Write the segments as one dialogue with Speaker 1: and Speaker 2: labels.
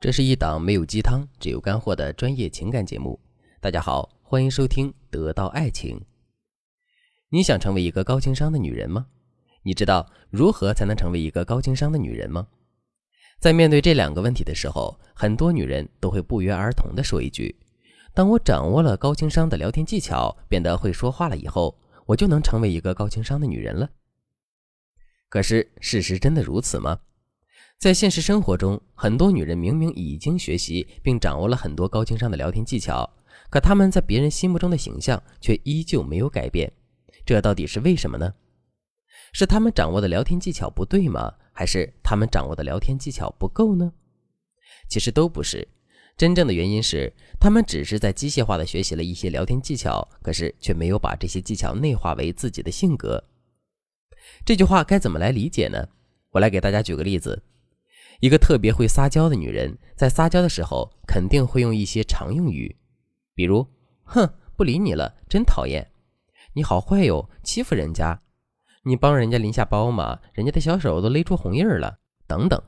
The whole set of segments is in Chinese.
Speaker 1: 这是一档没有鸡汤，只有干货的专业情感节目。大家好，欢迎收听《得到爱情》。你想成为一个高情商的女人吗？你知道如何才能成为一个高情商的女人吗？在面对这两个问题的时候，很多女人都会不约而同地说一句：“当我掌握了高情商的聊天技巧，变得会说话了以后，我就能成为一个高情商的女人了。”可是，事实真的如此吗？在现实生活中，很多女人明明已经学习并掌握了很多高情商的聊天技巧，可她们在别人心目中的形象却依旧没有改变。这到底是为什么呢？是她们掌握的聊天技巧不对吗？还是她们掌握的聊天技巧不够呢？其实都不是，真正的原因是她们只是在机械化的学习了一些聊天技巧，可是却没有把这些技巧内化为自己的性格。这句话该怎么来理解呢？我来给大家举个例子。一个特别会撒娇的女人，在撒娇的时候肯定会用一些常用语，比如“哼，不理你了，真讨厌”，“你好坏哟，欺负人家”，“你帮人家拎下包嘛，人家的小手都勒出红印儿了”等等。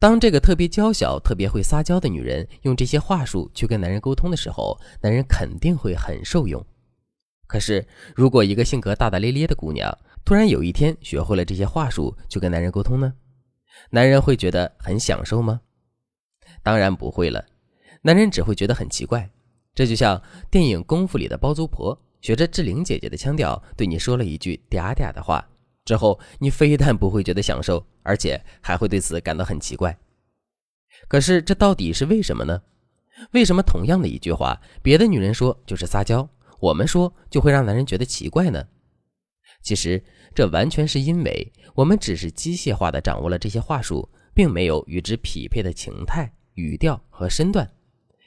Speaker 1: 当这个特别娇小、特别会撒娇的女人用这些话术去跟男人沟通的时候，男人肯定会很受用。可是，如果一个性格大大咧咧的姑娘突然有一天学会了这些话术去跟男人沟通呢？男人会觉得很享受吗？当然不会了，男人只会觉得很奇怪。这就像电影《功夫》里的包租婆，学着志玲姐姐的腔调对你说了一句嗲嗲的话，之后你非但不会觉得享受，而且还会对此感到很奇怪。可是这到底是为什么呢？为什么同样的一句话，别的女人说就是撒娇，我们说就会让男人觉得奇怪呢？其实，这完全是因为我们只是机械化的掌握了这些话术，并没有与之匹配的情态、语调和身段，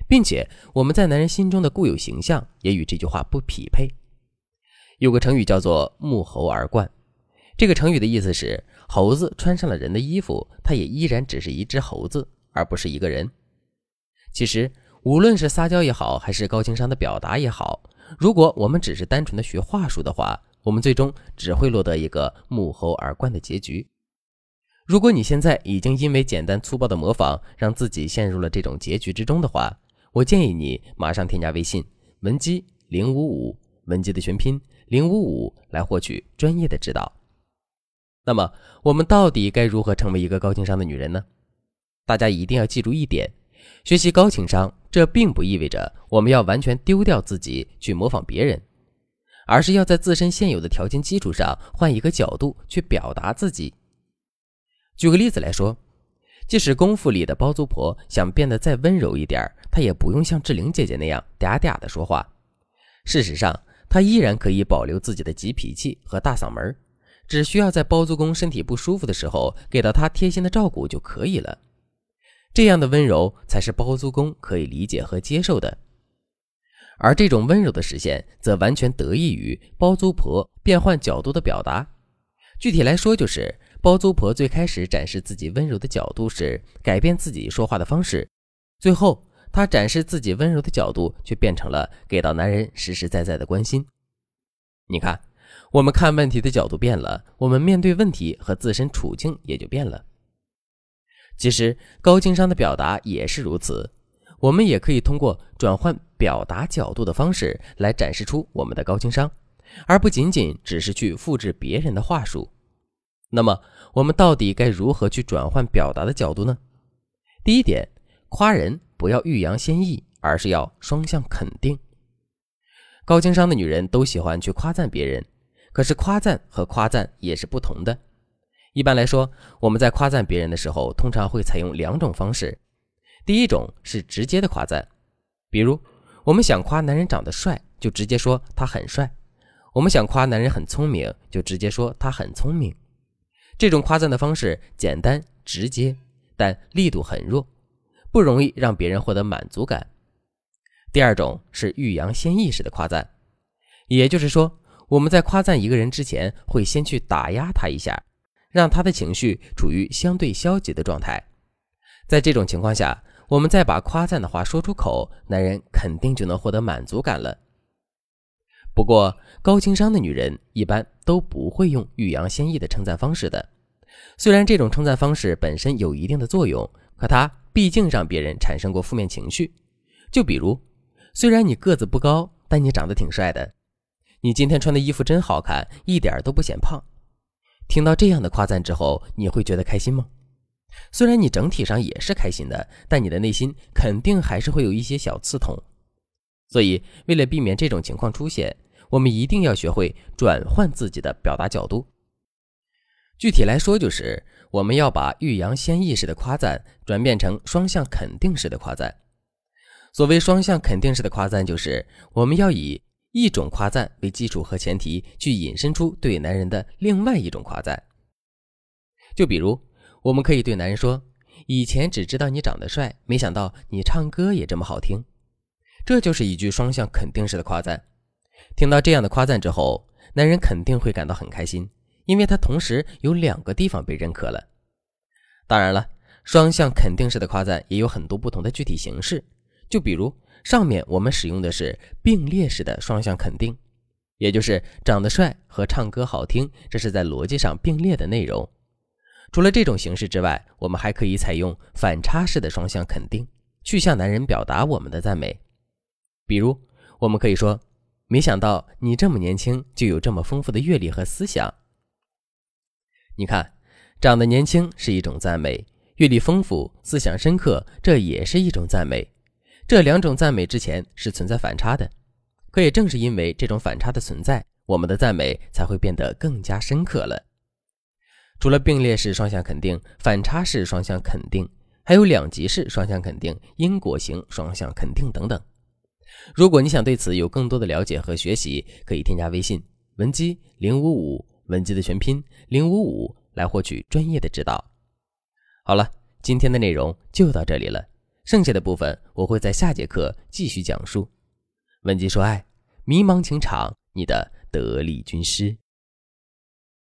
Speaker 1: 并且我们在男人心中的固有形象也与这句话不匹配。有个成语叫做“沐猴而冠”，这个成语的意思是，猴子穿上了人的衣服，它也依然只是一只猴子，而不是一个人。其实，无论是撒娇也好，还是高情商的表达也好，如果我们只是单纯的学话术的话，我们最终只会落得一个沐猴而冠的结局。如果你现在已经因为简单粗暴的模仿，让自己陷入了这种结局之中的话，我建议你马上添加微信文姬零五五，文姬的全拼零五五，来获取专业的指导。那么，我们到底该如何成为一个高情商的女人呢？大家一定要记住一点：学习高情商，这并不意味着我们要完全丢掉自己去模仿别人。而是要在自身现有的条件基础上，换一个角度去表达自己。举个例子来说，即使功夫里的包租婆想变得再温柔一点，她也不用像志玲姐姐那样嗲嗲的说话。事实上，她依然可以保留自己的急脾气和大嗓门，只需要在包租公身体不舒服的时候，给到他贴心的照顾就可以了。这样的温柔才是包租公可以理解和接受的。而这种温柔的实现，则完全得益于包租婆变换角度的表达。具体来说，就是包租婆最开始展示自己温柔的角度是改变自己说话的方式，最后她展示自己温柔的角度，却变成了给到男人实实在在的关心。你看，我们看问题的角度变了，我们面对问题和自身处境也就变了。其实，高情商的表达也是如此。我们也可以通过转换表达角度的方式来展示出我们的高情商，而不仅仅只是去复制别人的话术。那么，我们到底该如何去转换表达的角度呢？第一点，夸人不要欲扬先抑，而是要双向肯定。高情商的女人都喜欢去夸赞别人，可是夸赞和夸赞也是不同的。一般来说，我们在夸赞别人的时候，通常会采用两种方式。第一种是直接的夸赞，比如我们想夸男人长得帅，就直接说他很帅；我们想夸男人很聪明，就直接说他很聪明。这种夸赞的方式简单直接，但力度很弱，不容易让别人获得满足感。第二种是欲扬先抑式的夸赞，也就是说，我们在夸赞一个人之前，会先去打压他一下，让他的情绪处于相对消极的状态。在这种情况下，我们再把夸赞的话说出口，男人肯定就能获得满足感了。不过，高情商的女人一般都不会用欲扬先抑的称赞方式的。虽然这种称赞方式本身有一定的作用，可它毕竟让别人产生过负面情绪。就比如，虽然你个子不高，但你长得挺帅的。你今天穿的衣服真好看，一点都不显胖。听到这样的夸赞之后，你会觉得开心吗？虽然你整体上也是开心的，但你的内心肯定还是会有一些小刺痛。所以，为了避免这种情况出现，我们一定要学会转换自己的表达角度。具体来说，就是我们要把欲扬先抑式的夸赞转变成双向肯定式的夸赞。所谓双向肯定式的夸赞，就是我们要以一种夸赞为基础和前提，去引申出对男人的另外一种夸赞。就比如，我们可以对男人说：“以前只知道你长得帅，没想到你唱歌也这么好听。”这就是一句双向肯定式的夸赞。听到这样的夸赞之后，男人肯定会感到很开心，因为他同时有两个地方被认可了。当然了，双向肯定式的夸赞也有很多不同的具体形式。就比如上面我们使用的是并列式的双向肯定，也就是长得帅和唱歌好听，这是在逻辑上并列的内容。除了这种形式之外，我们还可以采用反差式的双向肯定，去向男人表达我们的赞美。比如，我们可以说：“没想到你这么年轻就有这么丰富的阅历和思想。”你看，长得年轻是一种赞美，阅历丰富、思想深刻，这也是一种赞美。这两种赞美之前是存在反差的，可也正是因为这种反差的存在，我们的赞美才会变得更加深刻了。除了并列式双向肯定、反差式双向肯定，还有两极式双向肯定、因果型双向肯定等等。如果你想对此有更多的了解和学习，可以添加微信文姬零五五，文姬的全拼零五五，来获取专业的指导。好了，今天的内容就到这里了。剩下的部分我会在下节课继续讲述。文姬说爱，迷茫情场，你的得力军师。